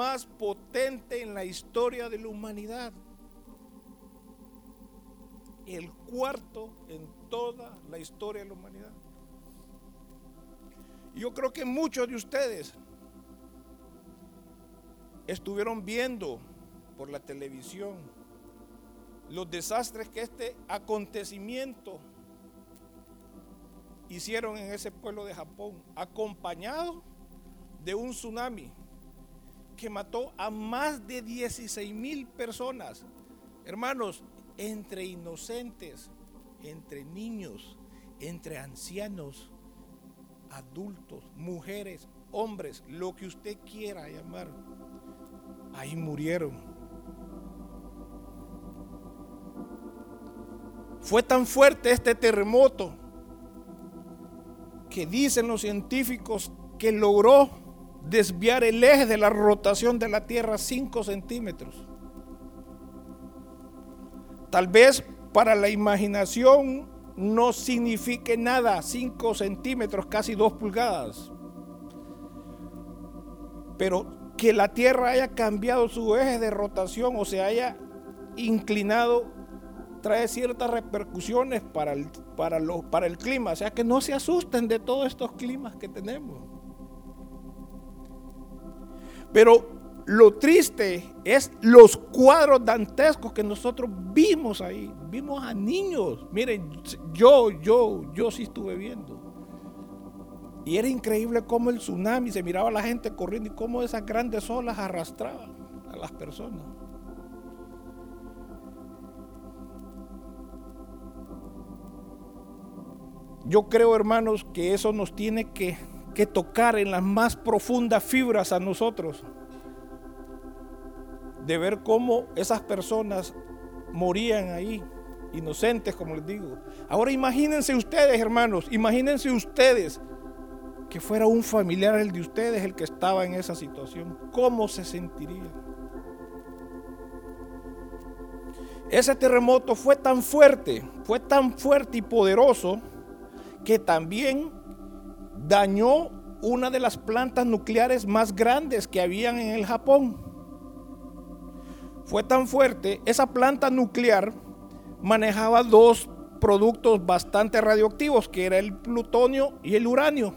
más potente en la historia de la humanidad. El cuarto en toda la historia de la humanidad. Yo creo que muchos de ustedes estuvieron viendo por la televisión los desastres que este acontecimiento hicieron en ese pueblo de Japón, acompañado de un tsunami que mató a más de 16 mil personas. Hermanos, entre inocentes, entre niños, entre ancianos, adultos, mujeres, hombres, lo que usted quiera llamar, ahí murieron. Fue tan fuerte este terremoto que dicen los científicos que logró desviar el eje de la rotación de la Tierra 5 centímetros. Tal vez para la imaginación no signifique nada 5 centímetros, casi 2 pulgadas. Pero que la Tierra haya cambiado su eje de rotación o se haya inclinado trae ciertas repercusiones para el, para, para el clima. O sea que no se asusten de todos estos climas que tenemos. Pero lo triste es los cuadros dantescos que nosotros vimos ahí. Vimos a niños. Miren, yo, yo, yo sí estuve viendo. Y era increíble cómo el tsunami se miraba a la gente corriendo y cómo esas grandes olas arrastraban a las personas. Yo creo, hermanos, que eso nos tiene que, que tocar en las más profundas fibras a nosotros. De ver cómo esas personas morían ahí, inocentes, como les digo. Ahora imagínense ustedes, hermanos, imagínense ustedes que fuera un familiar el de ustedes el que estaba en esa situación. ¿Cómo se sentiría? Ese terremoto fue tan fuerte, fue tan fuerte y poderoso que también dañó una de las plantas nucleares más grandes que habían en el Japón. Fue tan fuerte, esa planta nuclear manejaba dos productos bastante radioactivos, que era el plutonio y el uranio.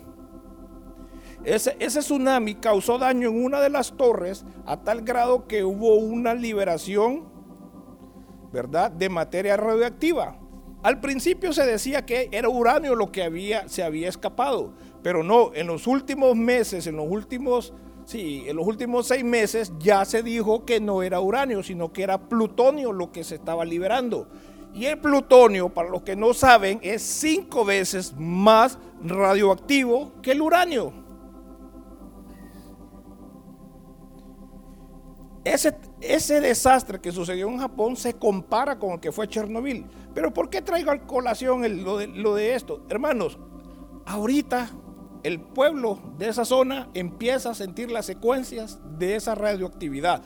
Ese, tsunami causó daño en una de las torres a tal grado que hubo una liberación, ¿verdad?, de materia radioactiva. Al principio se decía que era uranio lo que había, se había escapado, pero no, en los últimos meses, en los últimos, sí, en los últimos seis meses ya se dijo que no era uranio, sino que era plutonio lo que se estaba liberando. Y el plutonio, para los que no saben, es cinco veces más radioactivo que el uranio. Ese, desastre que sucedió en Japón se compara con el que fue Chernobyl. Pero ¿por qué traigo a colación lo, de, lo de esto? Hermanos, ahorita el pueblo de esa zona empieza a sentir las secuencias de esa radioactividad.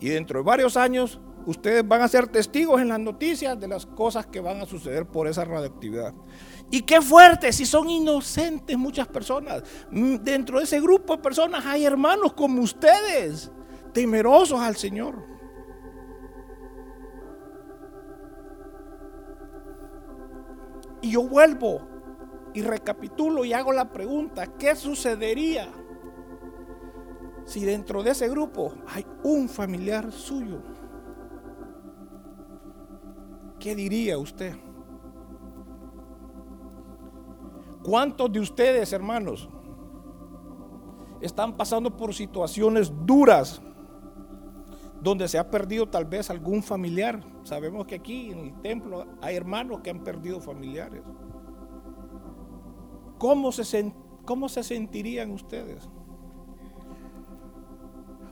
Y dentro de varios años ustedes van a ser testigos en las noticias de las cosas que van a suceder por esa radioactividad. Y qué fuerte, si son inocentes muchas personas. Mm, dentro de ese grupo de personas hay hermanos como ustedes temerosos al Señor. Y yo vuelvo y recapitulo y hago la pregunta, ¿qué sucedería si dentro de ese grupo hay un familiar suyo? ¿Qué diría usted? ¿Cuántos de ustedes, hermanos, están pasando por situaciones duras donde se ha perdido tal vez algún familiar. Sabemos que aquí en el templo hay hermanos que han perdido familiares. ¿Cómo se, cómo se sentirían ustedes?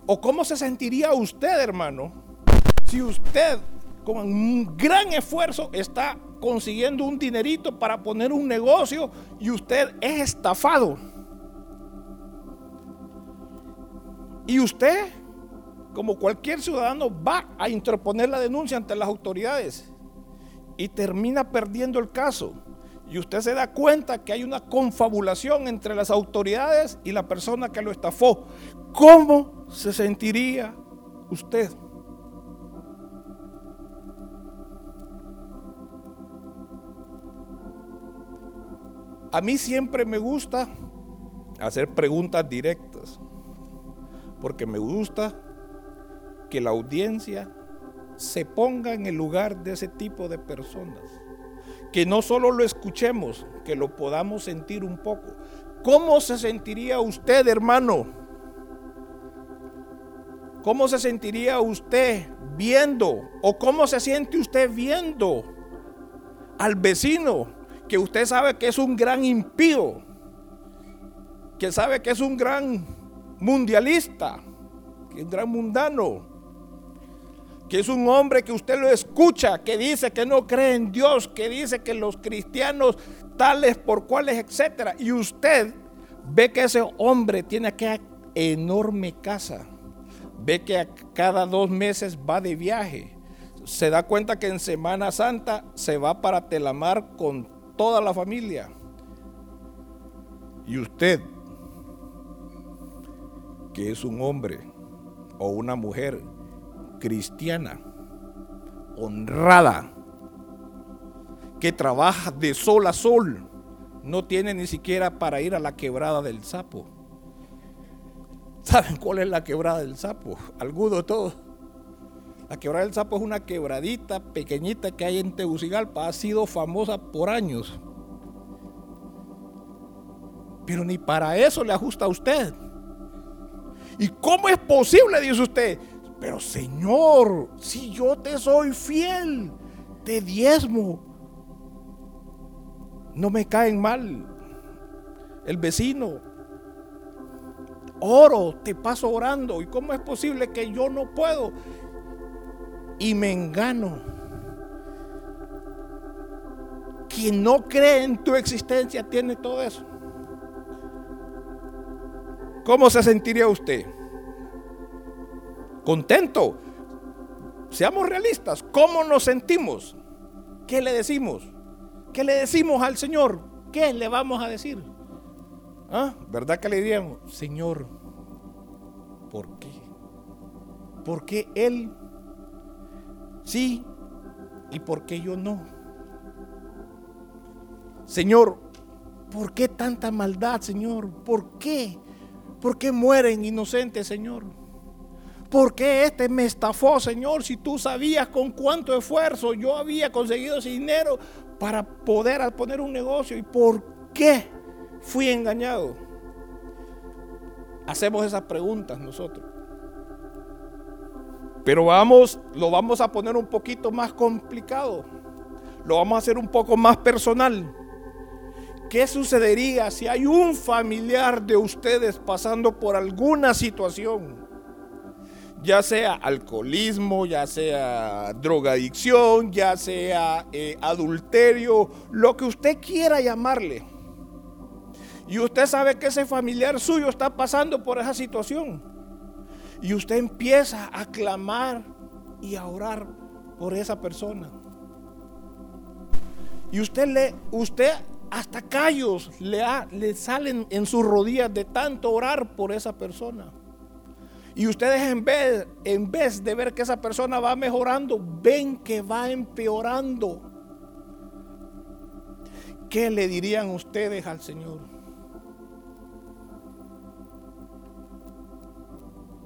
¿O cómo se sentiría usted, hermano, si usted con un gran esfuerzo está consiguiendo un dinerito para poner un negocio y usted es estafado? Y usted como cualquier ciudadano, va a interponer la denuncia ante las autoridades y termina perdiendo el caso. Y usted se da cuenta que hay una confabulación entre las autoridades y la persona que lo estafó. ¿Cómo se sentiría usted? A mí siempre me gusta hacer preguntas directas, porque me gusta que la audiencia se ponga en el lugar de ese tipo de personas. Que no solo lo escuchemos, que lo podamos sentir un poco. ¿Cómo se sentiría usted, hermano? ¿Cómo se sentiría usted viendo? ¿O cómo se siente usted viendo al vecino que usted sabe que es un gran impío? Que sabe que es un gran mundialista, que es un gran mundano que es un hombre que usted lo escucha, que dice que no cree en Dios, que dice que los cristianos tales por cuales, etcétera, y usted ve que ese hombre tiene aquella enorme casa, ve que cada dos meses va de viaje, se da cuenta que en Semana Santa se va para Telamar con toda la familia. Y usted, que es un hombre o una mujer cristiana, honrada, que trabaja de sol a sol, no tiene ni siquiera para ir a la quebrada del sapo. ¿Saben cuál es la quebrada del sapo? Alguno todo. La quebrada del sapo es una quebradita pequeñita que hay en Tegucigalpa, ha sido famosa por años. Pero ni para eso le ajusta a usted. ¿Y cómo es posible, dice usted? Pero Señor, si yo te soy fiel, te diezmo. No me caen mal. El vecino. Oro, te paso orando. ¿Y cómo es posible que yo no puedo? Y me engano. Quien no cree en tu existencia tiene todo eso. ¿Cómo se sentiría usted? Contento. Seamos realistas. ¿Cómo nos sentimos? ¿Qué le decimos? ¿Qué le decimos al Señor? ¿Qué le vamos a decir? ¿Ah? ¿Verdad que le diríamos, Señor, ¿por qué? ¿Por qué Él sí y por qué yo no? Señor, ¿por qué tanta maldad, Señor? ¿Por qué? ¿Por qué mueren inocentes, Señor? ¿Por qué este me estafó, Señor? Si tú sabías con cuánto esfuerzo yo había conseguido ese dinero para poder poner un negocio. ¿Y por qué fui engañado? Hacemos esas preguntas nosotros. Pero vamos, lo vamos a poner un poquito más complicado. Lo vamos a hacer un poco más personal. ¿Qué sucedería si hay un familiar de ustedes pasando por alguna situación? Ya sea alcoholismo, ya sea drogadicción, ya sea eh, adulterio, lo que usted quiera llamarle. Y usted sabe que ese familiar suyo está pasando por esa situación. Y usted empieza a clamar y a orar por esa persona. Y usted le, usted hasta callos le, le salen en sus rodillas de tanto orar por esa persona. Y ustedes en vez, en vez de ver que esa persona va mejorando, ven que va empeorando. ¿Qué le dirían ustedes al Señor?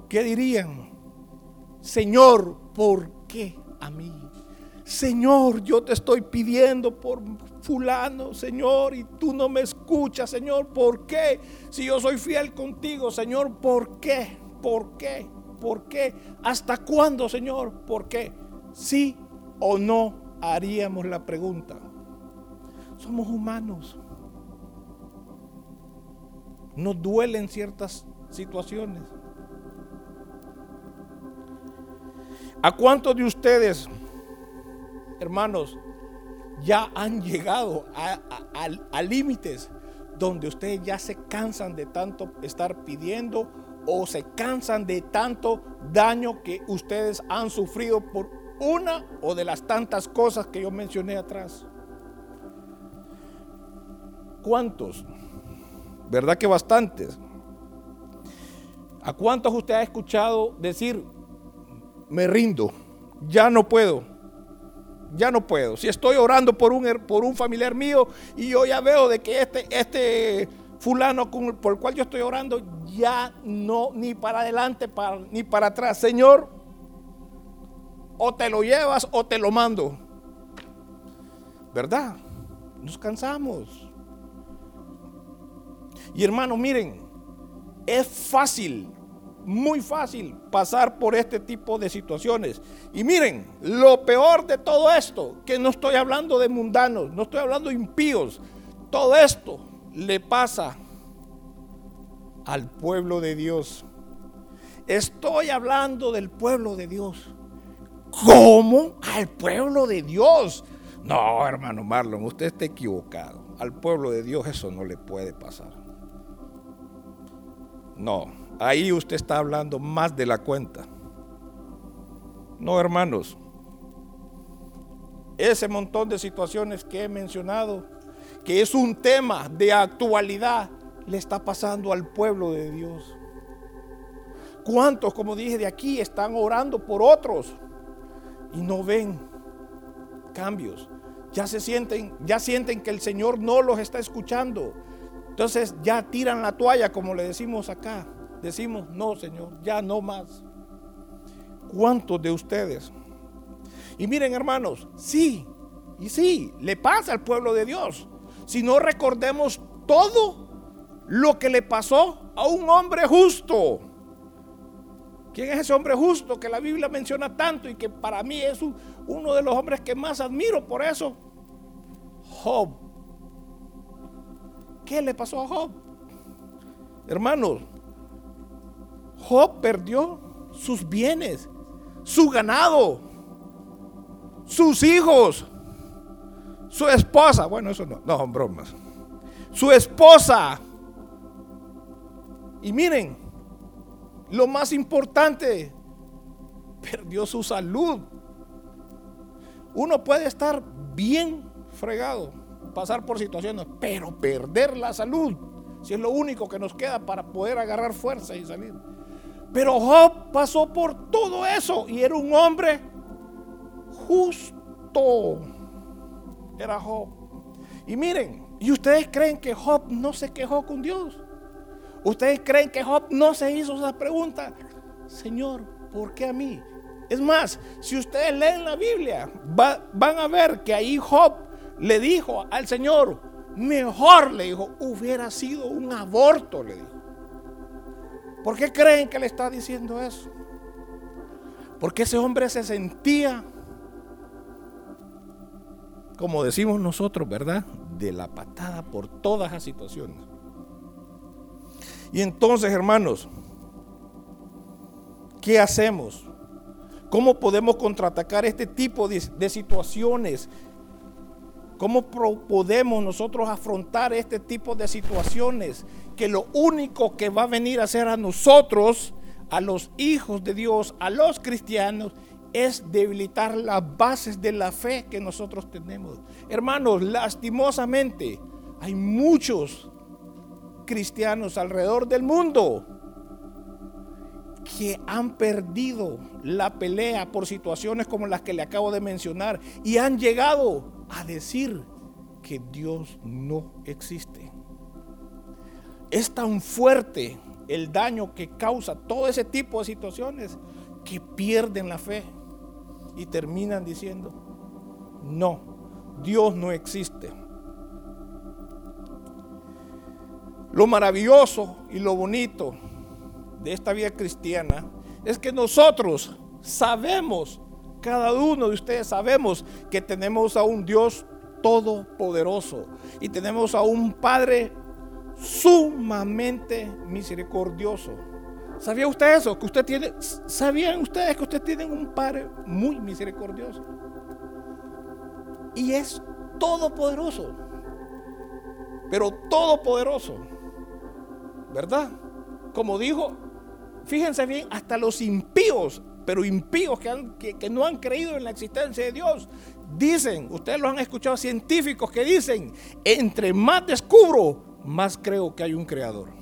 ¿Qué dirían? Señor, ¿por qué a mí? Señor, yo te estoy pidiendo por fulano, Señor, y tú no me escuchas, Señor, ¿por qué? Si yo soy fiel contigo, Señor, ¿por qué? ¿Por qué? ¿Por qué? ¿Hasta cuándo, Señor? ¿Por qué? Sí o no haríamos la pregunta. Somos humanos. Nos duelen ciertas situaciones. ¿A cuántos de ustedes, hermanos, ya han llegado a, límites donde ustedes ya se cansan de tanto estar pidiendo o se cansan de tanto daño que ustedes han sufrido por una o de las tantas cosas que yo mencioné atrás. ¿Cuántos? ¿Verdad que bastantes? ¿A cuántos usted ha escuchado decir, me rindo, ya no puedo? Ya no puedo. Si estoy orando por un, por un familiar mío y yo ya veo de que este, este fulano por el cual yo estoy orando ya no, ni para adelante ni para atrás. Señor, o te lo llevas o te lo mando. ¿Verdad? Nos cansamos. Y hermanos, miren, es fácil, muy fácil pasar por este tipo de situaciones. Y miren, lo peor de todo esto, que no estoy hablando de mundanos, no estoy hablando de impíos, todo esto le pasa al pueblo de Dios. Estoy hablando del pueblo de Dios. ¿Cómo? Al pueblo de Dios. No, hermano Marlon, usted está equivocado. Al pueblo de Dios eso no le puede pasar. No, ahí usted está hablando más de la cuenta. No, hermanos. Ese montón de situaciones que he mencionado, que es un tema de actualidad, le está pasando al pueblo de Dios. ¿Cuántos, como dije de aquí, están orando por otros y no ven cambios? Ya se sienten, ya sienten que el Señor no los está escuchando. Entonces ya tiran la toalla, como le decimos acá. Decimos, no, Señor, ya no más. ¿Cuántos de ustedes? Y miren, hermanos, sí, y sí, le pasa al pueblo de Dios. Si no recordemos todo lo que le pasó a un hombre justo. ¿Quién es ese hombre justo que la Biblia menciona tanto y que para mí es uno de los hombres que más admiro por eso? Job. ¿Qué le pasó a Job? Hermanos, Job perdió sus bienes, su ganado, sus hijos, su esposa. Bueno, eso no, no son bromas. Su esposa. Y miren, lo más importante, perdió su salud. Uno puede estar bien fregado, pasar por situaciones, pero perder la salud, si es lo único que nos queda para poder agarrar fuerza y salir. Pero Job pasó por todo eso y era un hombre justo. Era Job. Y miren, ¿y ustedes creen que Job no se quejó con Dios? ¿Ustedes creen que Job no se hizo esa pregunta? Señor, ¿por qué a mí? Es más, si ustedes leen la Biblia, van a ver que ahí Job le dijo al Señor, mejor le dijo, hubiera sido un aborto, le dijo. ¿Por qué creen que le está diciendo eso? Porque ese hombre se sentía, como decimos nosotros, ¿verdad? De la patada por todas las situaciones. Y entonces, hermanos, ¿qué hacemos? ¿Cómo podemos contraatacar este tipo de, situaciones ¿Cómo podemos nosotros afrontar este tipo de situaciones? Que lo único que va a venir a hacer a nosotros, a los hijos de Dios, a los cristianos, es debilitar las bases de la fe que nosotros tenemos. Hermanos, lastimosamente, hay muchos cristianos alrededor del mundo que han perdido la pelea por situaciones como las que le acabo de mencionar y han llegado a decir que Dios no existe. Es tan fuerte el daño que causa todo ese tipo de situaciones que pierden la fe y terminan diciendo, no, Dios no existe. Lo maravilloso y lo bonito de esta vida cristiana es que nosotros sabemos cada uno de ustedes sabemos que tenemos a un Dios todopoderoso y tenemos a un Padre sumamente misericordioso. ¿Sabía usted eso? Que usted tiene, ¿Sabían ustedes que usted tiene un Padre muy misericordioso? Y es todopoderoso. Pero todopoderoso. ¿Verdad? Como dijo, fíjense bien, hasta los impíos pero impíos que, no han creído en la existencia de Dios, dicen, ustedes lo han escuchado, científicos que dicen, entre más descubro, más creo que hay un creador.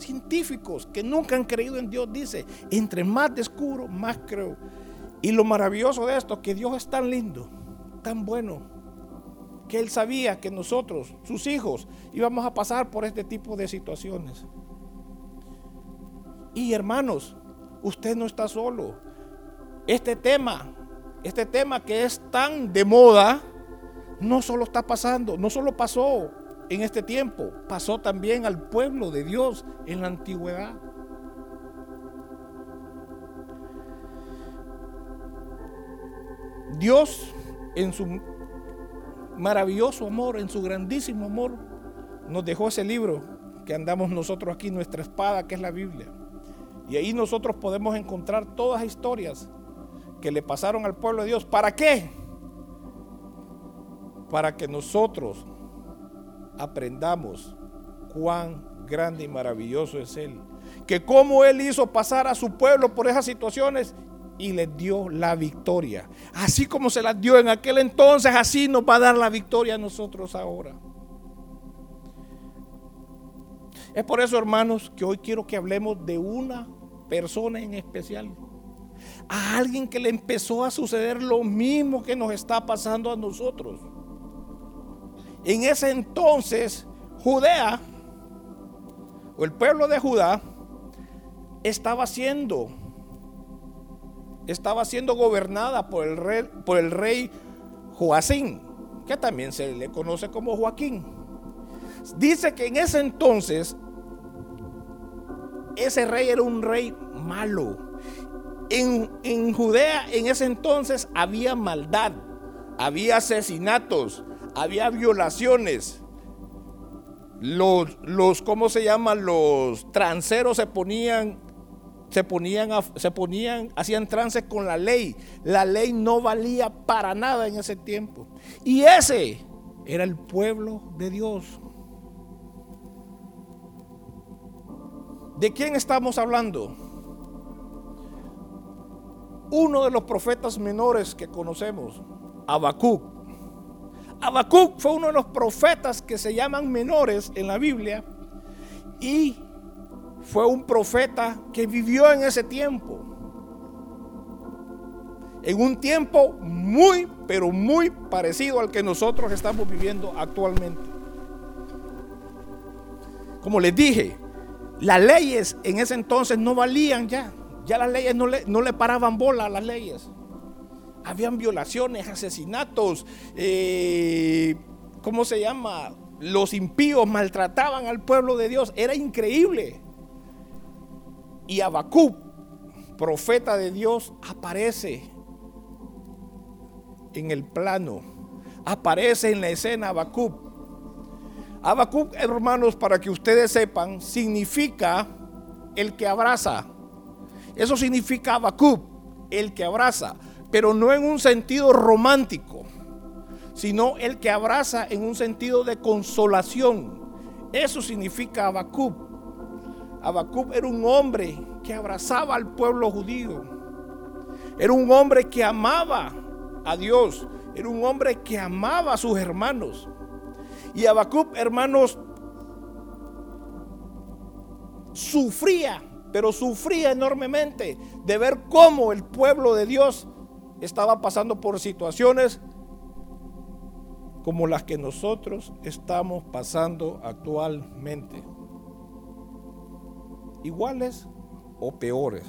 Científicos que nunca han creído en Dios, dice, entre más descubro, más creo. Y lo maravilloso de esto, que Dios es tan lindo, tan bueno, que Él sabía que nosotros, sus hijos, íbamos a pasar por este tipo de situaciones. Y hermanos, usted no está solo. Este tema, este tema que es tan de moda, no solo está pasando, no solo pasó en este tiempo, pasó también al pueblo de Dios en la antigüedad. Dios en su maravilloso amor, en su grandísimo amor, nos dejó ese libro que andamos nosotros aquí, nuestra espada, que es la Biblia. Y ahí nosotros podemos encontrar todas las historias que le pasaron al pueblo de Dios. ¿Para qué? Para que nosotros aprendamos cuán grande y maravilloso es Él. Que cómo Él hizo pasar a su pueblo por esas situaciones y les dio la victoria. Así como se las dio en aquel entonces, así nos va a dar la victoria a nosotros ahora. Es por eso, hermanos, que hoy quiero que hablemos de una persona en especial. A alguien que le empezó a suceder lo mismo que nos está pasando a nosotros. En ese entonces, Judea, o el pueblo de Judá, estaba siendo, estaba siendo gobernada por el rey, por el rey Joacín, que también se le conoce como Joaquín. Dice que en ese entonces ese rey era un rey malo. En, en, Judea en ese entonces había maldad, había asesinatos, había violaciones. Los, los, ¿cómo se llaman? Los tranceros se ponían, se ponían, se ponían, hacían trance con la ley. La ley no valía para nada en ese tiempo. Y ese era el pueblo de Dios. ¿De quién estamos hablando? Uno de los profetas menores que conocemos, Habacuc. Habacuc fue uno de los profetas que se llaman menores en la Biblia y fue un profeta que vivió en ese tiempo. En un tiempo muy, pero muy parecido al que nosotros estamos viviendo actualmente. Como les dije, las leyes en ese entonces no valían ya. Ya las leyes no le, no le paraban bola a las leyes. Habían violaciones, asesinatos, eh, ¿cómo se llama? Los impíos maltrataban al pueblo de Dios. Era increíble. Y Habacuc, profeta de Dios, aparece en el plano. Aparece en la escena Habacuc. Habacuc, hermanos, para que ustedes sepan, significa el que abraza. Eso significa Habacuc, el que abraza pero no en un sentido romántico, sino el que abraza en un sentido de consolación. Eso significa Habacuc. Habacuc era un hombre que abrazaba al pueblo judío. Era un hombre que amaba a Dios. Era un hombre que amaba a sus hermanos. Y Habacuc, hermanos, sufría, pero sufría enormemente de ver cómo el pueblo de Dios estaba pasando por situaciones como las que nosotros estamos pasando actualmente. Iguales o peores.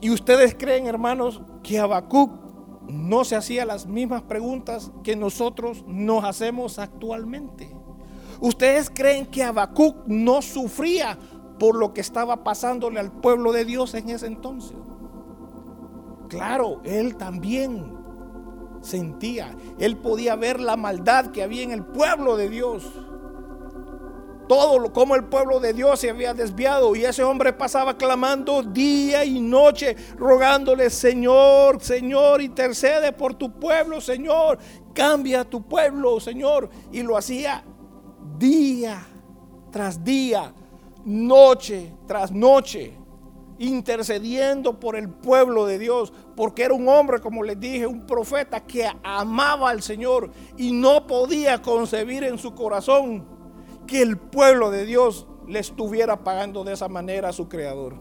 ¿Y ustedes creen, hermanos, que Habacuc no se hacía las mismas preguntas que nosotros nos hacemos actualmente? ¿Ustedes creen que Habacuc no sufría por lo que estaba pasándole al pueblo de Dios en ese entonces. Claro, él también sentía, él podía ver la maldad que había en el pueblo de Dios. Todo lo como el pueblo de Dios se había desviado y ese hombre pasaba clamando día y noche, rogándole, Señor, Señor, intercede por tu pueblo, Señor, cambia tu pueblo, Señor. Y lo hacía día tras día noche tras noche. intercediendo por el pueblo de Dios, porque era un hombre, como les dije, un profeta que amaba al Señor y no podía concebir en su corazón que el pueblo de Dios le estuviera pagando de esa manera a su creador.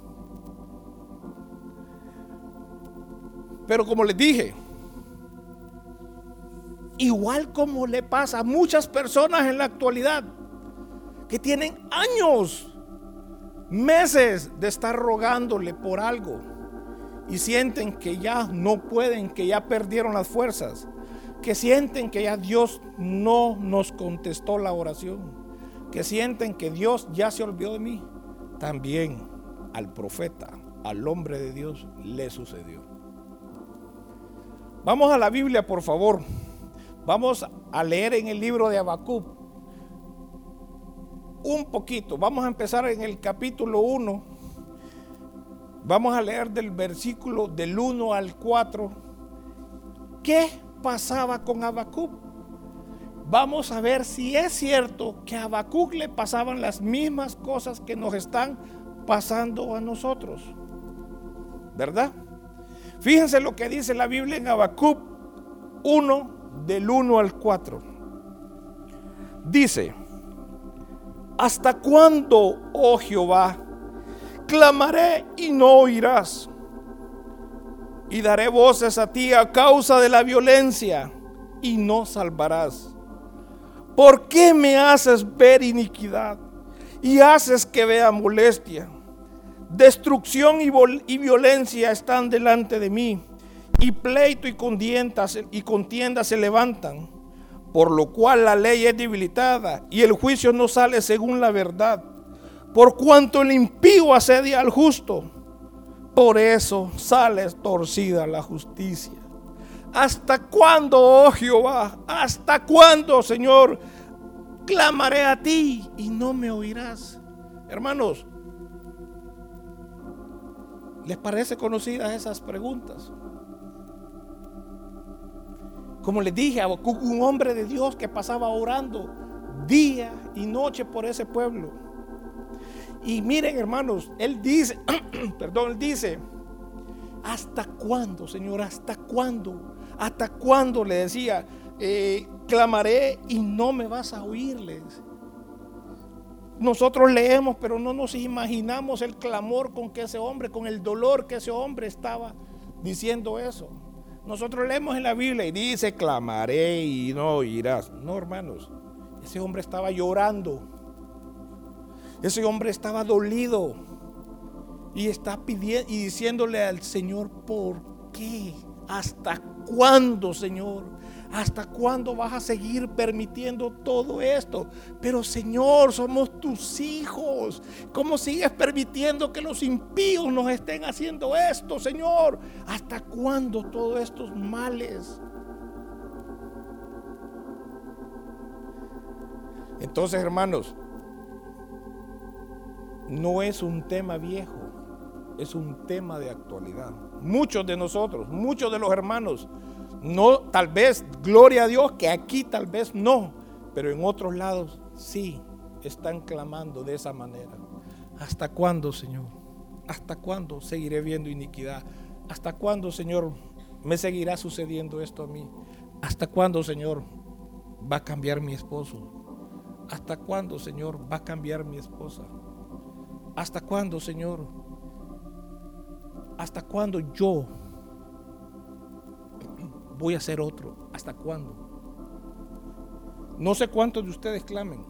Pero como les dije, igual como le pasa a muchas personas en la actualidad, que tienen años meses de estar rogándole por algo y sienten que ya no pueden, que ya perdieron las fuerzas, que sienten que ya Dios no nos contestó la oración, que sienten que Dios ya se olvidó de mí. También al profeta, al hombre de Dios, le sucedió. Vamos a la Biblia, por favor. Vamos a leer en el libro de Habacuc un poquito. Vamos a empezar en el capítulo 1. Vamos a leer del versículo del 1 al 4. ¿Qué pasaba con Habacuc? Vamos a ver si es cierto que a Habacuc le pasaban las mismas cosas que nos están pasando a nosotros. ¿Verdad? Fíjense lo que dice la Biblia en Habacuc 1 del 1 al 4. Dice, ¿Hasta cuándo, oh Jehová? Clamaré y no oirás. Y daré voces a ti a causa de la violencia y no salvarás. ¿Por qué me haces ver iniquidad y haces que vea molestia? Destrucción y, violencia están delante de mí, y pleito y y contienda se levantan por lo cual la ley es debilitada y el juicio no sale según la verdad. Por cuanto el impío asedia al justo, por eso sale torcida la justicia. ¿Hasta cuándo, oh Jehová? ¿Hasta cuándo, Señor? Clamaré a ti y no me oirás. Hermanos, ¿les parece conocidas esas preguntas? Como les dije, un hombre de Dios que pasaba orando día y noche por ese pueblo. Y miren, hermanos, él dice, perdón, él dice, ¿hasta cuándo, Señor? ¿Hasta cuándo? ¿Hasta cuándo? Le decía, eh, clamaré y no me vas a oírles. Nosotros leemos, pero no nos imaginamos el clamor con que ese hombre, con el dolor que ese hombre estaba diciendo eso. Nosotros leemos en la Biblia y dice, clamaré y no oirás. No, hermanos, ese hombre estaba llorando. Ese hombre estaba dolido. Y está pidiendo y diciéndole al Señor, ¿por qué? ¿Hasta cuándo, Señor? ¿Hasta cuándo vas a seguir permitiendo todo esto? Pero Señor, somos tus hijos. ¿Cómo sigues permitiendo que los impíos nos estén haciendo esto, Señor? ¿Hasta cuándo todos estos males? Entonces, hermanos, no es un tema viejo, es un tema de actualidad. Muchos de nosotros, muchos de los hermanos, no, tal vez, gloria a Dios, que aquí tal vez no, pero en otros lados sí están clamando de esa manera. ¿Hasta cuándo, Señor? ¿Hasta cuándo seguiré viendo iniquidad? ¿Hasta cuándo, Señor, me seguirá sucediendo esto a mí? ¿Hasta cuándo, Señor, va a cambiar mi esposo? ¿Hasta cuándo, Señor, va a cambiar mi esposa? ¿Hasta cuándo, Señor? ¿Hasta cuándo yo voy a ser otro. ¿Hasta cuándo? No sé cuántos de ustedes clamen,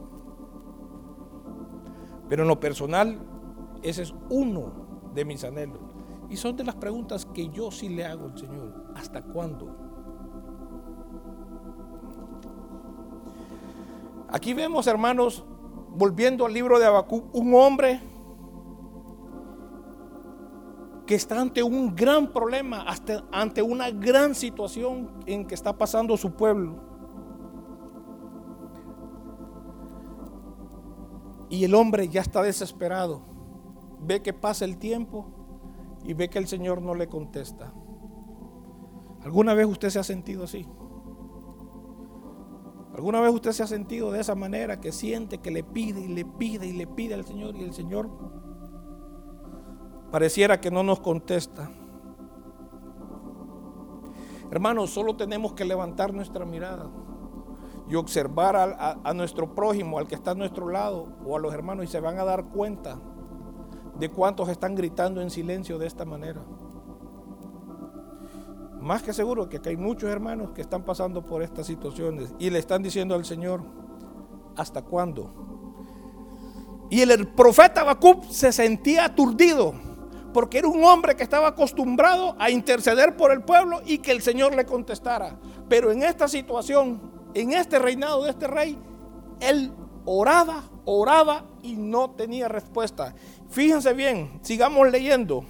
pero en lo personal, ese es uno de mis anhelos. Y son de las preguntas que yo sí le hago al Señor. ¿Hasta cuándo? Aquí vemos, hermanos, volviendo al libro de Habacuc, un hombre que está ante un gran problema, ante una gran situación en que está pasando su pueblo. Y el hombre ya está desesperado. Ve que pasa el tiempo y ve que el Señor no le contesta. ¿Alguna vez usted se ha sentido así? ¿Alguna vez usted se ha sentido de esa manera que siente que le pide y le pide y le pide al Señor y el Señor Pareciera que no nos contesta. Hermanos, solo tenemos que levantar nuestra mirada y observar a, nuestro prójimo, al que está a nuestro lado, o a los hermanos, y se van a dar cuenta de cuántos están gritando en silencio de esta manera. Más que seguro que hay muchos hermanos que están pasando por estas situaciones y le están diciendo al Señor, ¿hasta cuándo? Y el profeta Habacuc se sentía aturdido porque era un hombre que estaba acostumbrado a interceder por el pueblo y que el Señor le contestara. Pero en esta situación, en este reinado de este rey, él oraba, oraba y no tenía respuesta. Fíjense bien, sigamos leyendo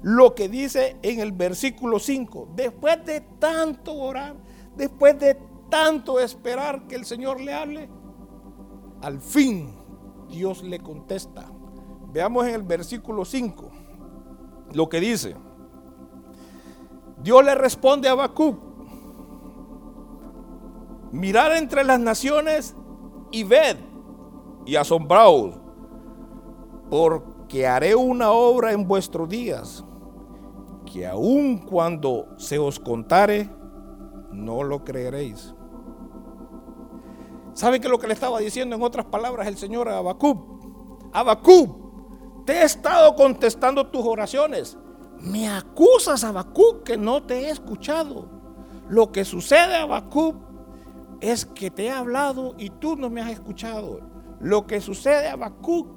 lo que dice en el versículo 5. Después de tanto orar, después de tanto esperar que el Señor le hable, al fin Dios le contesta. Veamos en el versículo 5 lo que dice. Dios le responde a Habacuc, mirad entre las naciones y ved y asombraos, porque haré una obra en vuestros días, que aun cuando se os contare, no lo creeréis. ¿Saben qué es lo que le estaba diciendo en otras palabras el Señor a Habacuc? Habacuc, te he estado contestando tus oraciones. Me acusas, Habacuc, que no te he escuchado. Lo que sucede, Habacuc, es que te he hablado y tú no me has escuchado. Lo que sucede, Habacuc,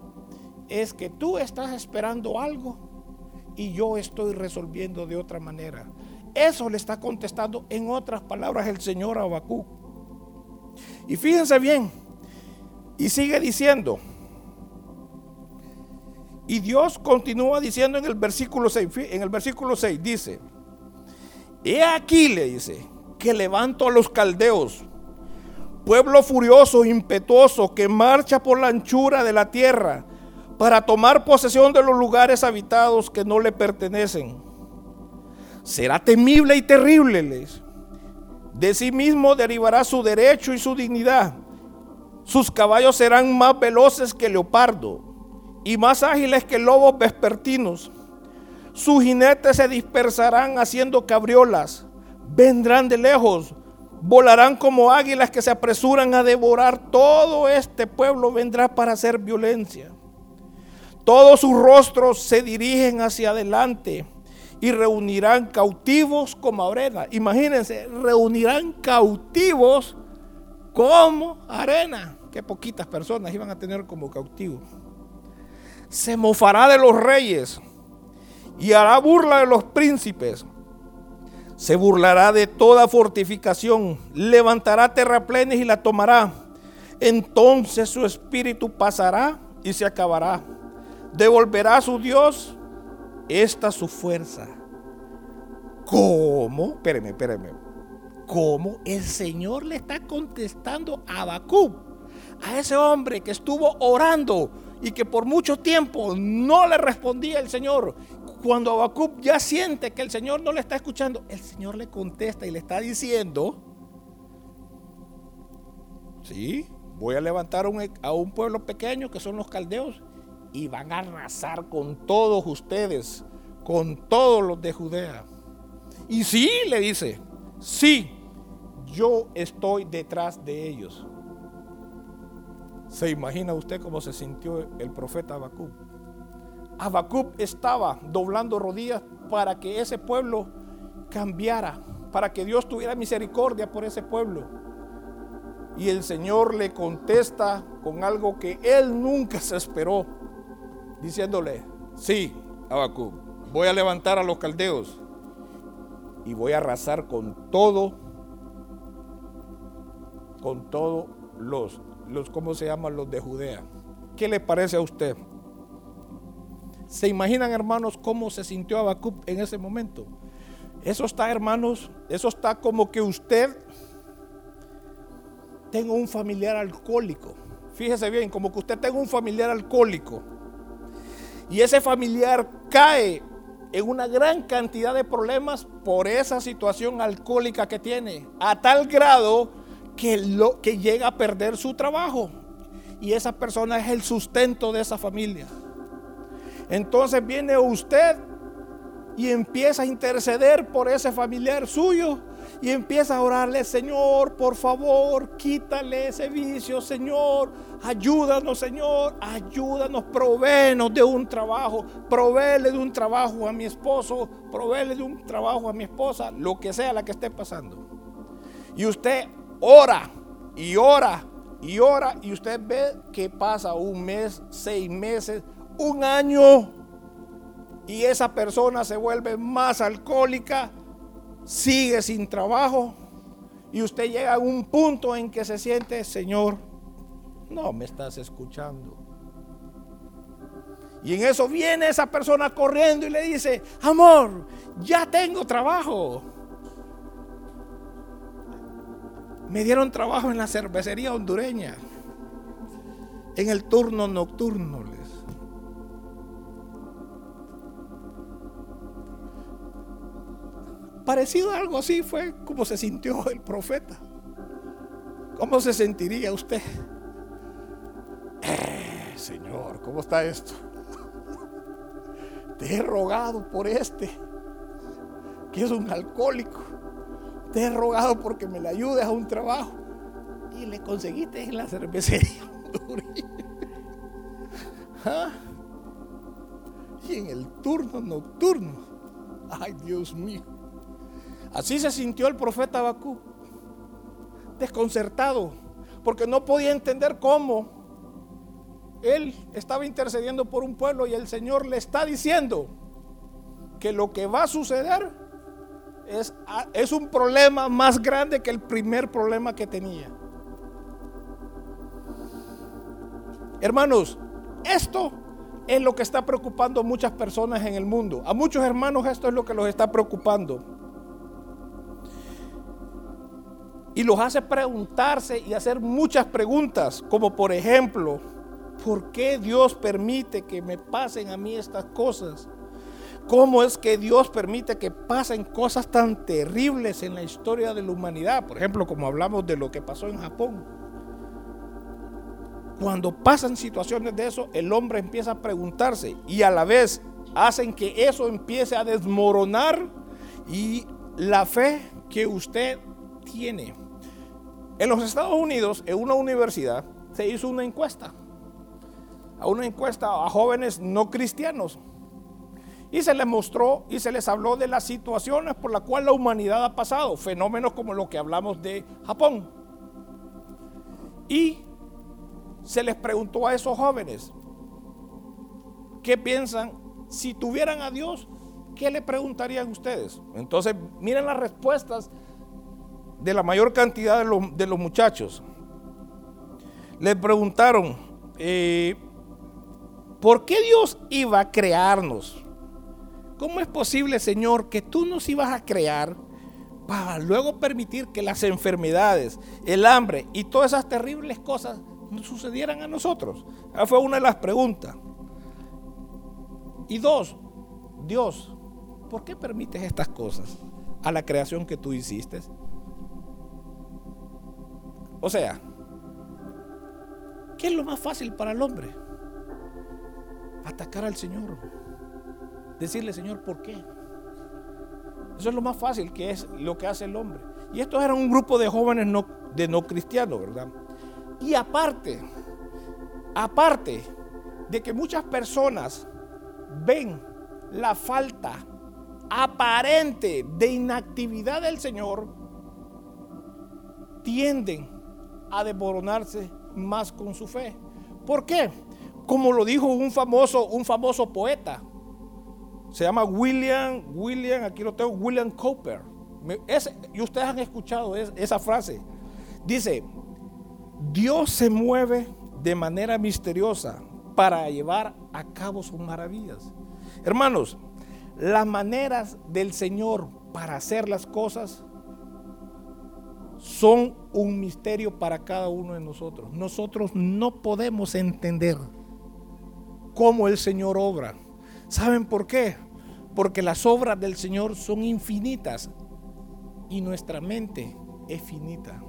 es que tú estás esperando algo y yo estoy resolviendo de otra manera. Eso le está contestando en otras palabras el Señor a Habacuc. Y fíjense bien, y sigue diciendo, y Dios continúa diciendo en el versículo 6, en el versículo 6 dice, he aquí le dice, que levanto a los caldeos, pueblo furioso, impetuoso, que marcha por la anchura de la tierra para tomar posesión de los lugares habitados que no le pertenecen. Será temible y terrible. De sí mismo derivará su derecho y su dignidad. Sus caballos serán más veloces que leopardo y más ágiles que lobos vespertinos. Sus jinetes se dispersarán haciendo cabriolas, vendrán de lejos, volarán como águilas que se apresuran a devorar. Todo este pueblo vendrá para hacer violencia. Todos sus rostros se dirigen hacia adelante y reunirán cautivos como arena. Imagínense, reunirán cautivos como arena. Qué poquitas personas iban a tener como cautivos se mofará de los reyes y hará burla de los príncipes. Se burlará de toda fortificación, levantará terraplenes y la tomará. Entonces su espíritu pasará y se acabará. Devolverá a su Dios esta su fuerza. ¿Cómo? Espéreme, espéreme. ¿Cómo el Señor le está contestando a Habacuc? A ese hombre que estuvo orando y que por mucho tiempo no le respondía el Señor. Cuando Habacuc ya siente que el Señor no le está escuchando, el Señor le contesta y le está diciendo, sí, voy a levantar a un pueblo pequeño que son los caldeos y van a arrasar con todos ustedes, con todos los de Judea. Y sí, le dice, sí, yo estoy detrás de ellos. ¿Se imagina usted cómo se sintió el profeta Habacuc? Habacuc estaba doblando rodillas para que ese pueblo cambiara, para que Dios tuviera misericordia por ese pueblo. Y el Señor le contesta con algo que él nunca se esperó, diciéndole, sí, Habacuc, voy a levantar a los caldeos y voy a arrasar con todo, con todos los los, ¿cómo se llaman los de Judea? ¿Qué le parece a usted? ¿Se imaginan, hermanos, cómo se sintió Habacuc en ese momento? Eso está, hermanos, eso está como que usted tenga un familiar alcohólico. Fíjese bien, como que usted tenga un familiar alcohólico. Y ese familiar cae en una gran cantidad de problemas por esa situación alcohólica que tiene. A tal grado que, llega a perder su trabajo. Y esa persona es el sustento de esa familia. Entonces viene usted y empieza a interceder por ese familiar suyo y empieza a orarle, Señor, por favor, quítale ese vicio, Señor, ayúdanos, Señor, ayúdanos, provéenos de un trabajo, provéele de un trabajo a mi esposo, provéele de un trabajo a mi esposa, lo que sea la que esté pasando. Y usted ora y ora y ora y usted ve que pasa un mes, seis meses, un año y esa persona se vuelve más alcohólica, sigue sin trabajo y usted llega a un punto en que se siente, Señor, no me estás escuchando. Y en eso viene esa persona corriendo y le dice, amor, ya tengo trabajo. Me dieron trabajo en la cervecería hondureña, en el turno nocturno. Parecido a algo así fue como se sintió el profeta. ¿Cómo se sentiría usted? Eh, Señor, ¿cómo está esto? Te he rogado por este, que es un alcohólico. Te he rogado porque me le ayudes a un trabajo. Y le conseguiste en la cervecería. ¿Ah? Y en el turno nocturno. Ay, Dios mío. Así se sintió el profeta Bakú, desconcertado, porque no podía entender cómo él estaba intercediendo por un pueblo y el Señor le está diciendo que lo que va a suceder es, un problema más grande que el primer problema que tenía. Hermanos, esto es lo que está preocupando a muchas personas en el mundo. A muchos hermanos esto es lo que los está preocupando. y los hace preguntarse y hacer muchas preguntas, como por ejemplo, ¿por qué Dios permite que me pasen a mí estas cosas? ¿Cómo es que Dios permite que pasen cosas tan terribles en la historia de la humanidad? Por ejemplo, como hablamos de lo que pasó en Japón. Cuando pasan situaciones de eso, el hombre empieza a preguntarse y a la vez hacen que eso empiece a desmoronar y la fe que usted tiene. En los Estados Unidos, en una universidad, se hizo una encuesta. A una encuesta a jóvenes no cristianos. Y se les mostró y se les habló de las situaciones por las cuales la humanidad ha pasado, fenómenos como lo que hablamos de Japón. Y se les preguntó a esos jóvenes, ¿qué piensan? Si tuvieran a Dios, ¿qué le preguntarían ustedes? Entonces, miren las respuestas de la mayor cantidad de los, muchachos. Le preguntaron, eh, ¿por qué Dios iba a crearnos? ¿Cómo es posible, Señor, que tú nos ibas a crear para luego permitir que las enfermedades, el hambre y todas esas terribles cosas sucedieran a nosotros? Esa fue una de las preguntas. Y dos, Dios, ¿por qué permites estas cosas a la creación que tú hiciste? O sea, ¿qué es lo más fácil para el hombre? Atacar al Señor. Decirle, Señor, ¿por qué? Eso es lo más fácil que es lo que hace el hombre. Y estos eran un grupo de jóvenes no, de no cristianos, ¿verdad? Y aparte, aparte de que muchas personas ven la falta aparente de inactividad del Señor, tienden a desmoronarse más con su fe. ¿Por qué? Como lo dijo un famoso, un famoso poeta. Se llama William, William, aquí lo tengo, William Cooper. y ustedes han escuchado esa frase. Dice, Dios se mueve de manera misteriosa para llevar a cabo sus maravillas. Hermanos, las maneras del Señor para hacer las cosas son un misterio para cada uno de nosotros. Nosotros no podemos entender cómo el Señor obra. ¿Saben por qué? Porque las obras del Señor son infinitas y nuestra mente es finita.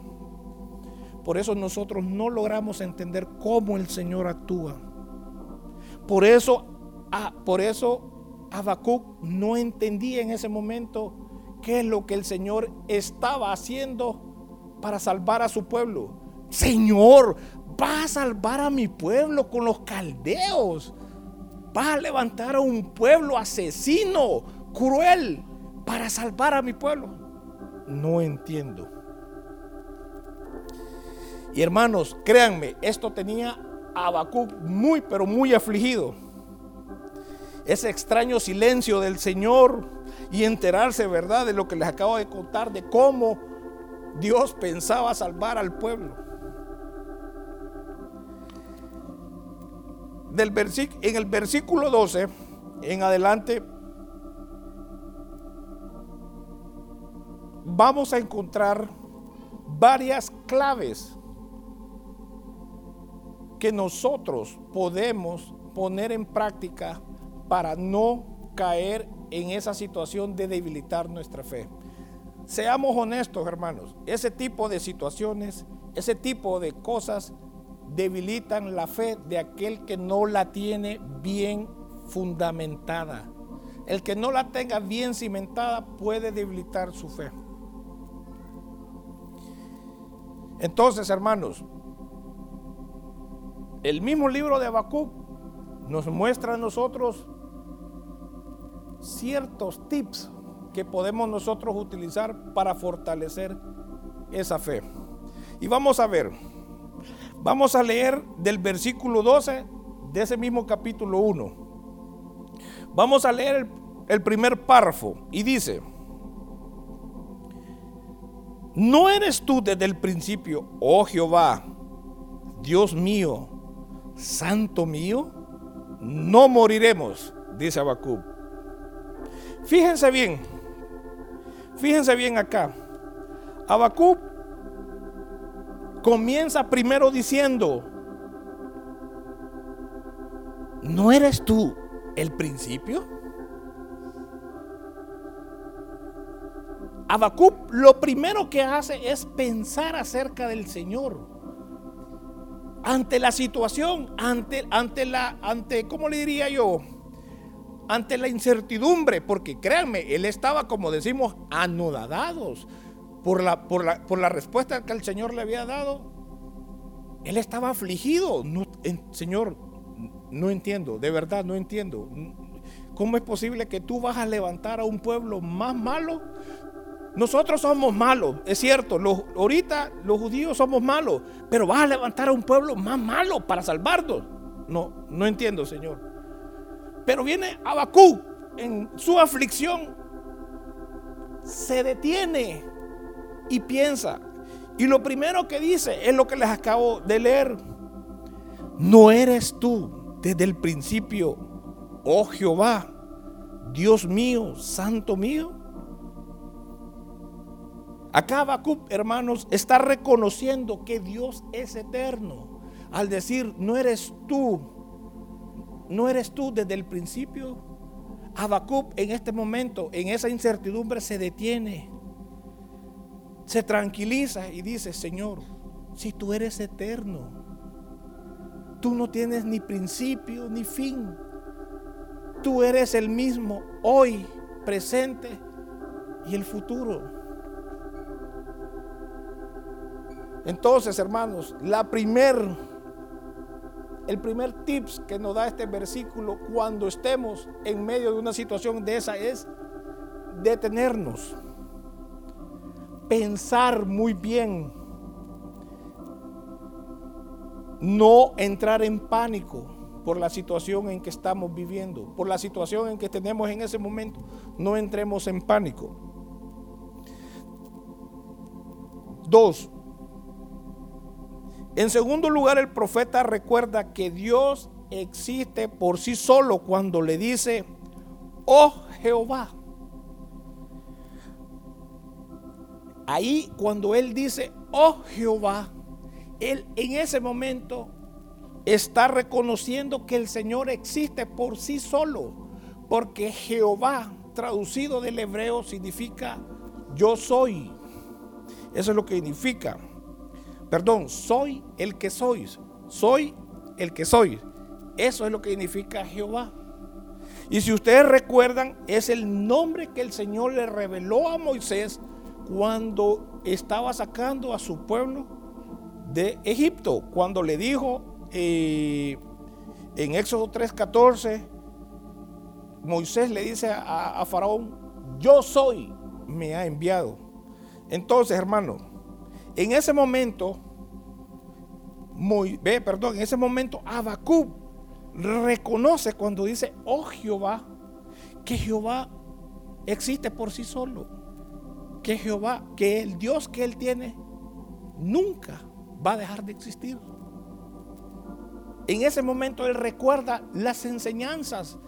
Por eso nosotros no logramos entender cómo el Señor actúa. Por eso ah, por eso no entendía en ese momento qué es lo que el Señor estaba haciendo para salvar a su pueblo. Señor, va a salvar a mi pueblo con los caldeos. Va a levantar a un pueblo asesino, cruel, para salvar a mi pueblo. No entiendo. Y hermanos, créanme, esto tenía a Habacuc muy, pero muy afligido. Ese extraño silencio del Señor y enterarse, ¿verdad?, de lo que les acabo de contar, de cómo Dios pensaba salvar al pueblo. Del en el versículo 12 en adelante vamos a encontrar varias claves que nosotros podemos poner en práctica para no caer en esa situación de debilitar nuestra fe. Seamos honestos, hermanos, ese tipo de situaciones, ese tipo de cosas debilitan la fe de aquel que no la tiene bien fundamentada. El que no la tenga bien cimentada puede debilitar su fe. Entonces, hermanos, el mismo libro de Habacuc nos muestra a nosotros ciertos tips que podemos nosotros utilizar para fortalecer esa fe. Y vamos a ver, vamos a leer del versículo 12 de ese mismo capítulo 1. Vamos a leer el, primer párrafo y dice, ¿no eres tú desde el principio, oh Jehová, Dios mío, santo mío? No moriremos, dice Habacuc. Fíjense bien, fíjense bien acá. Habacuc comienza primero diciendo, ¿no eres tú el principio? Habacuc lo primero que hace es pensar acerca del Señor. Ante la situación, ante, ante la, ante, ¿cómo le diría yo? ante la incertidumbre, porque créanme, él estaba, como decimos, anodadados por la, por la, por la respuesta que el Señor le había dado. Él estaba afligido. señor, no entiendo, de verdad no entiendo. ¿Cómo es posible que tú vas a levantar a un pueblo más malo? Nosotros somos malos, es cierto. Los, ahorita los judíos somos malos, pero vas a levantar a un pueblo más malo para salvarnos. No, no entiendo, Señor. Pero viene Abacú en su aflicción, se detiene y piensa. Y lo primero que dice es lo que les acabo de leer. No eres tú desde el principio, oh Jehová, Dios mío, santo mío. Acá Habacuc, hermanos, está reconociendo que Dios es eterno. Al decir, no eres tú, ¿No eres tú desde el principio? Habacuc en este momento, en esa incertidumbre, se detiene, se tranquiliza y dice, Señor, si tú eres eterno, tú no tienes ni principio ni fin. Tú eres el mismo hoy, presente y el futuro. Entonces, hermanos, la primer el primer tips que nos da este versículo cuando estemos en medio de una situación de esa es detenernos, pensar muy bien, no entrar en pánico por la situación en que estamos viviendo, por la situación en que tenemos en ese momento. No entremos en pánico. Dos, en segundo lugar, el profeta recuerda que Dios existe por sí solo cuando le dice, oh Jehová. Ahí cuando él dice, oh Jehová, él en ese momento está reconociendo que el Señor existe por sí solo, porque Jehová, traducido del hebreo, significa yo soy. Eso es lo que significa. Perdón, soy el que sois. Soy el que soy. Eso es lo que significa Jehová. Y si ustedes recuerdan, es el nombre que el Señor le reveló a Moisés cuando estaba sacando a su pueblo de Egipto, cuando le dijo eh, en Éxodo 3:14, Moisés le dice a, Faraón, yo soy, me ha enviado. Entonces, hermano, en ese momento, muy, ve, perdón, en ese momento Abacub reconoce cuando dice, oh Jehová, que Jehová existe por sí solo. Que Jehová, que el Dios que él tiene, nunca va a dejar de existir. En ese momento él recuerda las enseñanzas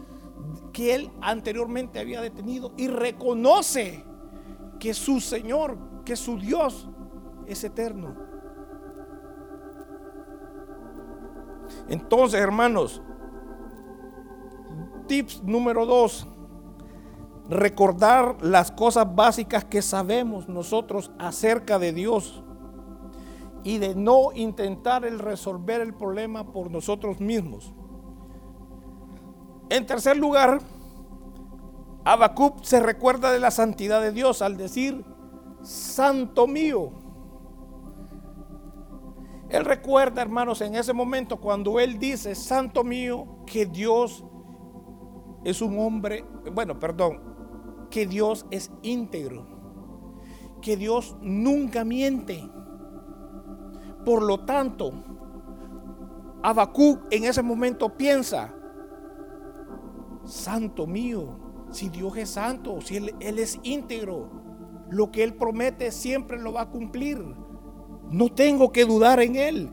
que él anteriormente había detenido y reconoce que su Señor, que su Dios es eterno. Entonces, hermanos, tips número dos, recordar las cosas básicas que sabemos nosotros acerca de Dios y de no intentar el resolver el problema por nosotros mismos. En tercer lugar, Habacuc se recuerda de la santidad de Dios al decir, Santo mío. Él recuerda, hermanos, en ese momento cuando él dice, Santo mío, que Dios es un hombre, bueno, perdón, que Dios es íntegro, que Dios nunca miente. Por lo tanto, Habacuc en ese momento piensa, Santo mío, si Dios es santo, si él, él, es íntegro, lo que Él promete siempre lo va a cumplir. No tengo que dudar en Él.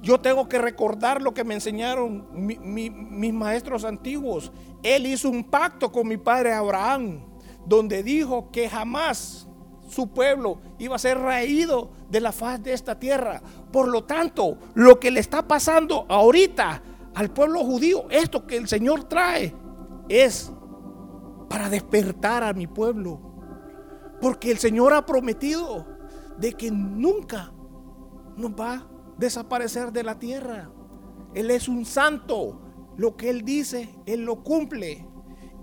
Yo tengo que recordar lo que me enseñaron mis maestros antiguos. Él hizo un pacto con mi padre Abraham, donde dijo que jamás su pueblo iba a ser raído de la faz de esta tierra. Por lo tanto, lo que le está pasando ahorita al pueblo judío, esto que el Señor trae, es para despertar a mi pueblo. Porque el Señor ha prometido de que nunca nos va a desaparecer de la tierra. Él es un santo. Lo que Él dice, Él lo cumple.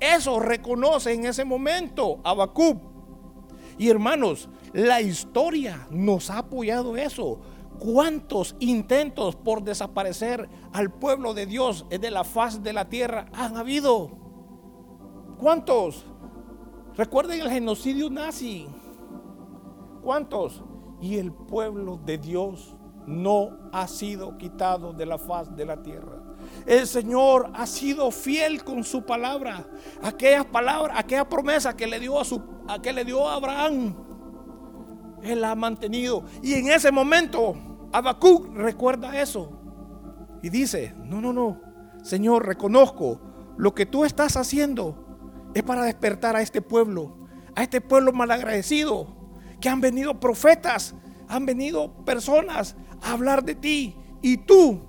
Eso reconoce en ese momento Abacub. Y hermanos, la historia nos ha apoyado eso. ¿Cuántos intentos por desaparecer al pueblo de Dios de la faz de la tierra han habido? ¿Cuántos? Recuerden el genocidio nazi. ¿Cuántos? Y el pueblo de Dios no ha sido quitado de la faz de la tierra. El Señor ha sido fiel con su palabra. Aquellas palabras, aquella promesa que le dio a su que le dio a Abraham. Él la ha mantenido y en ese momento Habacuc recuerda eso y dice, "No, no, no. Señor, reconozco lo que tú estás haciendo es para despertar a este pueblo, a este pueblo malagradecido, que han venido profetas, han venido personas a hablar de ti. Y tú,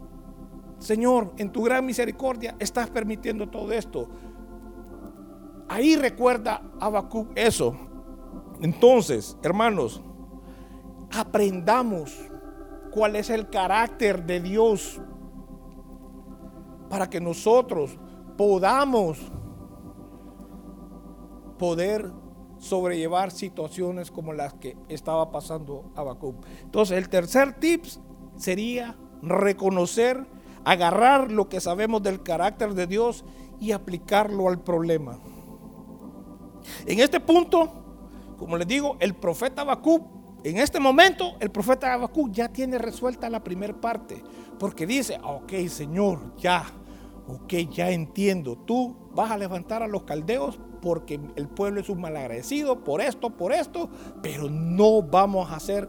Señor, en tu gran misericordia, estás permitiendo todo esto. Ahí recuerda Habacuc eso. Entonces, hermanos, aprendamos cuál es el carácter de Dios para que nosotros podamos poder sobrellevar situaciones como las que estaba pasando Habacuc. Entonces, el tercer tip sería reconocer, agarrar lo que sabemos del carácter de Dios y aplicarlo al problema. En este punto, como les digo, el profeta Habacuc, en este momento, el profeta Habacuc ya tiene resuelta la primera parte, porque dice, ok, Señor, ya, ok, ya entiendo, tú vas a levantar a los caldeos porque el pueblo es un malagradecido por esto, por esto, pero no vamos a ser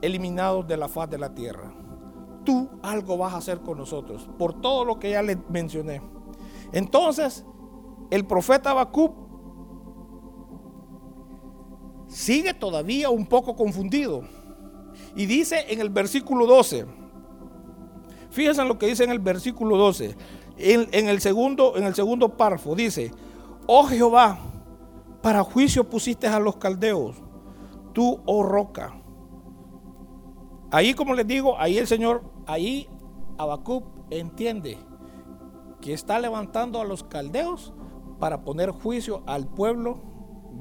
eliminados de la faz de la tierra. Tú algo vas a hacer con nosotros, por todo lo que ya les mencioné. Entonces, el profeta Habacuc sigue todavía un poco confundido. Y dice en el versículo 12, fíjense en lo que dice en el versículo 12, en, el, segundo, en el segundo párrafo, dice, oh Jehová, para juicio pusiste a los caldeos, tú, oh roca. Ahí, como les digo, ahí el Señor, ahí Habacuc entiende que está levantando a los caldeos para poner juicio al pueblo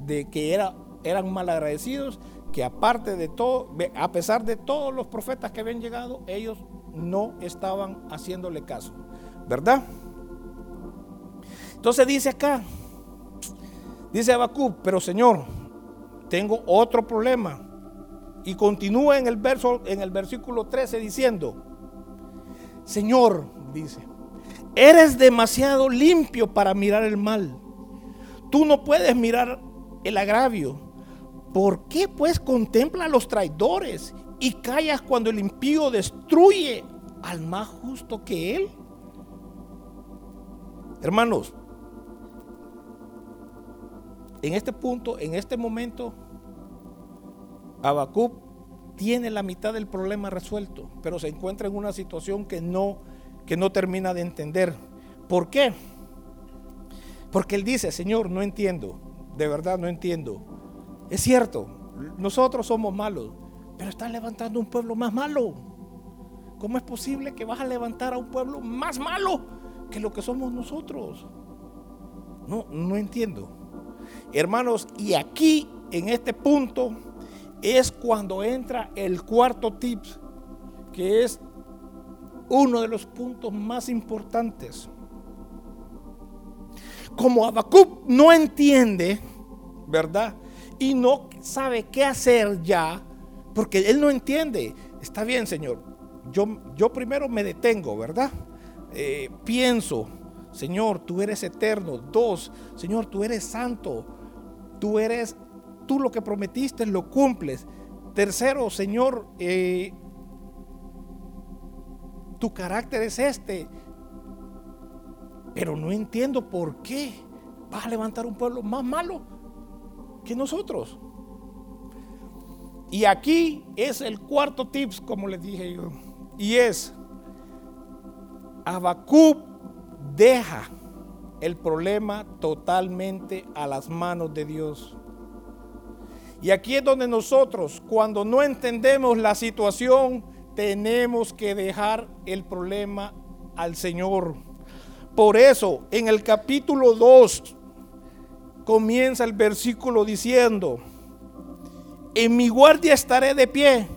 de que era, eran malagradecidos, que aparte de todo, a pesar de todos los profetas que habían llegado, ellos no estaban haciéndole caso, ¿verdad? Entonces dice acá, dice Abacú, pero Señor, tengo otro problema. Y continúa en el verso en el versículo 13 diciendo, Señor, dice, eres demasiado limpio para mirar el mal. Tú no puedes mirar el agravio. ¿Por qué pues contempla a los traidores y callas cuando el impío destruye al más justo que él? Hermanos, en este punto, en este momento, Abacub tiene la mitad del problema resuelto, pero se encuentra en una situación que no, que no termina de entender. ¿Por qué? Porque él dice, Señor, no entiendo, de verdad no entiendo. Es cierto, nosotros somos malos, pero estás levantando un pueblo más malo. ¿Cómo es posible que vas a levantar a un pueblo más malo que lo que somos nosotros? No, no entiendo. Hermanos, y aquí, en este punto, es cuando entra el cuarto tip, que es uno de los puntos más importantes. Como Abacub no entiende, ¿verdad? Y no sabe qué hacer ya, porque él no entiende. Está bien, Señor. Yo, yo primero me detengo, ¿verdad? Eh, pienso, Señor, tú eres eterno. Dos, Señor, tú eres santo. Tú eres tú lo que prometiste lo cumples. Tercero, Señor, eh, tu carácter es este. Pero no entiendo por qué vas a levantar un pueblo más malo que nosotros. Y aquí es el cuarto tips, como les dije yo. Y es, Abacub deja el problema totalmente a las manos de Dios. Y aquí es donde nosotros, cuando no entendemos la situación, tenemos que dejar el problema al Señor. Por eso, en el capítulo 2, comienza el versículo diciendo, en mi guardia estaré de pie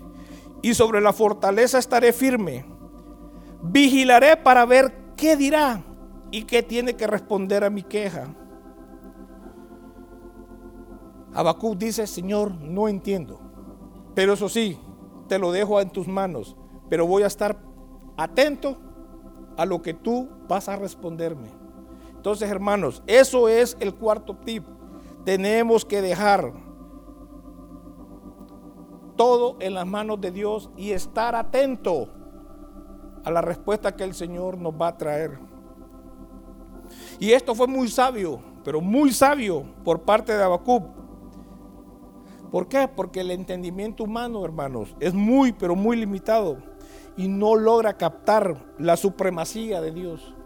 y sobre la fortaleza estaré firme. Vigilaré para ver qué dirá y qué tiene que responder a mi queja. Habacuc dice, Señor, no entiendo. Pero eso sí, te lo dejo en tus manos. Pero voy a estar atento a lo que tú vas a responderme. Entonces, hermanos, eso es el cuarto tip. Tenemos que dejar todo en las manos de Dios y estar atento a la respuesta que el Señor nos va a traer. Y esto fue muy sabio, pero muy sabio por parte de Habacuc ¿Por qué? Porque el entendimiento humano, hermanos, es muy, pero muy limitado y no logra captar la supremacía de Dios.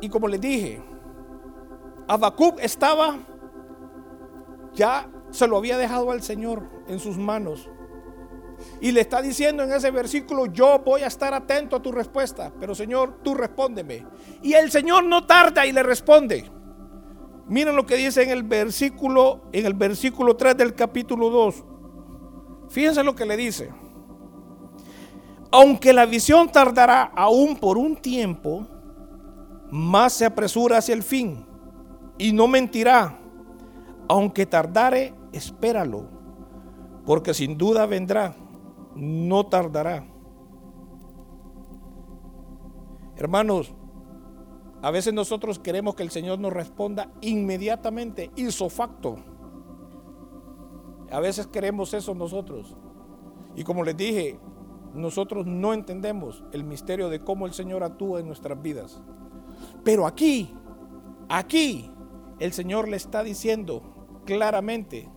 Y como les dije, Habacuc estaba, ya se lo había dejado al Señor en sus manos. Y le está diciendo en ese versículo, yo voy a estar atento a tu respuesta, pero Señor, tú respóndeme. Y el Señor no tarda y le responde. Miren lo que dice en el versículo en el versículo 3 del capítulo 2. Fíjense lo que le dice. Aunque la visión tardará aún por un tiempo, más se apresura hacia el fin y no mentirá. Aunque tardare, espéralo, porque sin duda vendrá no tardará. Hermanos, a veces nosotros queremos que el Señor nos responda inmediatamente, ipso facto. A veces queremos eso nosotros. Y como les dije, nosotros no entendemos el misterio de cómo el Señor actúa en nuestras vidas. Pero aquí, aquí, el Señor le está diciendo claramente,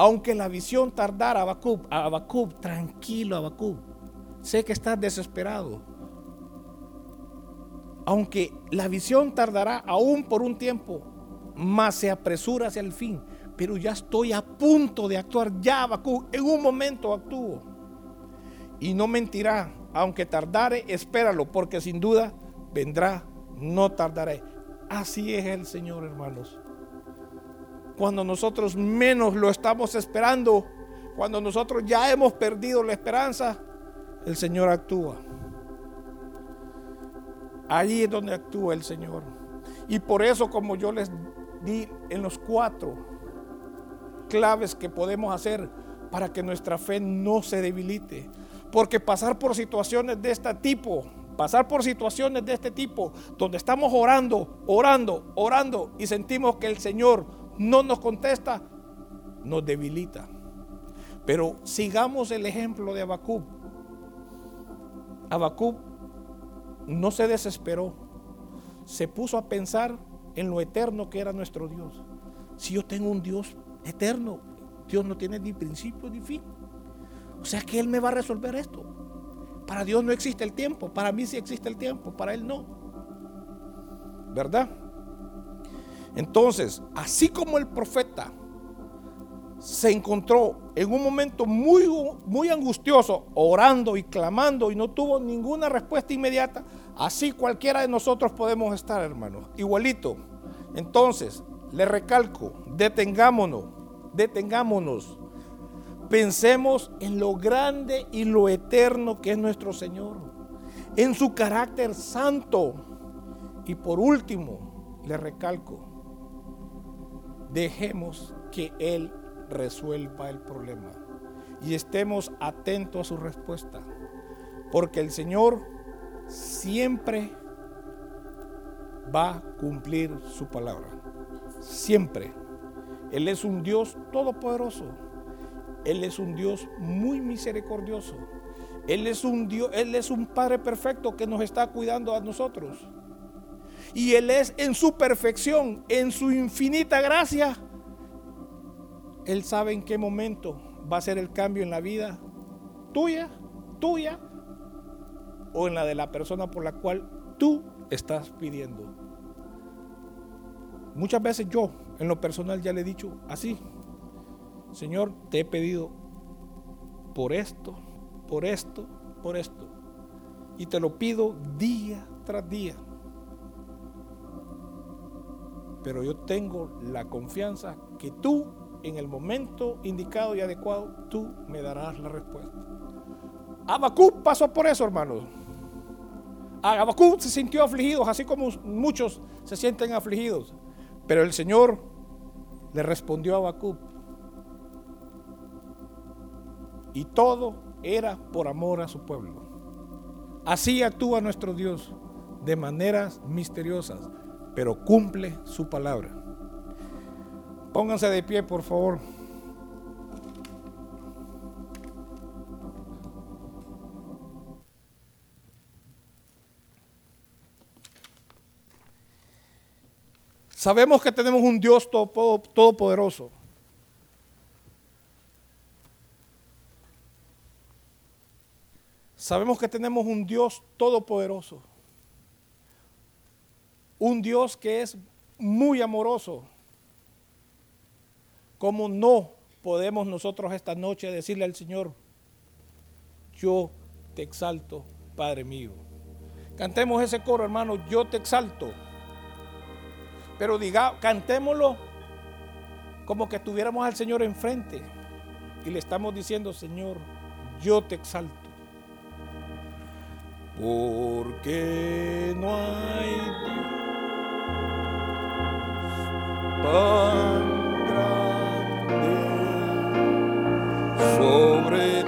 aunque la visión tardara, Abacub, Abacub, tranquilo, Abacub. Sé que estás desesperado. Aunque la visión tardará aún por un tiempo, más se apresura hacia el fin. pero ya estoy a punto de actuar. Ya, Habacuc, en un momento actúo. Y no mentirá, aunque tardare, espéralo, porque sin duda vendrá, no tardaré. Así es el Señor, hermanos. Cuando nosotros menos lo estamos esperando, cuando nosotros ya hemos perdido la esperanza, el Señor actúa. Ahí es donde actúa el Señor. Y por eso, como yo les di en los cuatro claves que podemos hacer para que nuestra fe no se debilite. Porque pasar por situaciones de este tipo, pasar por situaciones de este tipo, donde estamos orando, orando, orando y sentimos que el Señor no nos contesta, nos debilita. Pero sigamos el ejemplo de Abacub. Abacub no se desesperó, se puso a pensar en lo eterno que era nuestro Dios. Si yo tengo un Dios eterno, Dios no tiene ni principio ni fin. O sea que Él me va a resolver esto. Para Dios no existe el tiempo, para mí sí existe el tiempo, para Él no. ¿Verdad? Entonces, así como el profeta se encontró en un momento muy, muy angustioso, orando y clamando y no tuvo ninguna respuesta inmediata, así cualquiera de nosotros podemos estar, hermanos, igualito. Entonces, le recalco, detengámonos, detengámonos. Pensemos en lo grande y lo eterno que es nuestro Señor, en su carácter santo. Y por último, le recalco, dejemos que Él resuelva el problema y estemos atentos a su respuesta. Porque el Señor siempre va a cumplir su palabra. Siempre. Él es un Dios todopoderoso. Él es un Dios muy misericordioso. Él es un Dios, Él es un Padre perfecto que nos está cuidando a nosotros. Y Él es en su perfección, en su infinita gracia, él sabe en qué momento va a ser el cambio en la vida tuya, tuya, o en la de la persona por la cual tú estás pidiendo. Muchas veces yo, en lo personal, ya le he dicho así, Señor, te he pedido por esto, por esto, por esto. Y te lo pido día tras día. Pero yo tengo la confianza que tú en el momento indicado y adecuado, tú me darás la respuesta. Abacú pasó por eso, hermanos. Abacú se sintió afligido, así como muchos se sienten afligidos. Pero el Señor le respondió a Abacú. Y todo era por amor a su pueblo. Así actúa nuestro Dios de maneras misteriosas, pero cumple su palabra. Pónganse de pie, por favor. Sabemos que tenemos un Dios todopoderoso. Sabemos que tenemos un Dios todopoderoso. Un Dios que es muy amoroso. ¿Cómo no podemos nosotros esta noche decirle al Señor, yo te exalto, Padre mío? Cantemos ese coro, hermano, yo te exalto. Pero diga, cantémoslo como que tuviéramos al Señor enfrente y le estamos diciendo, Señor, yo te exalto. Porque no hay Dios sobre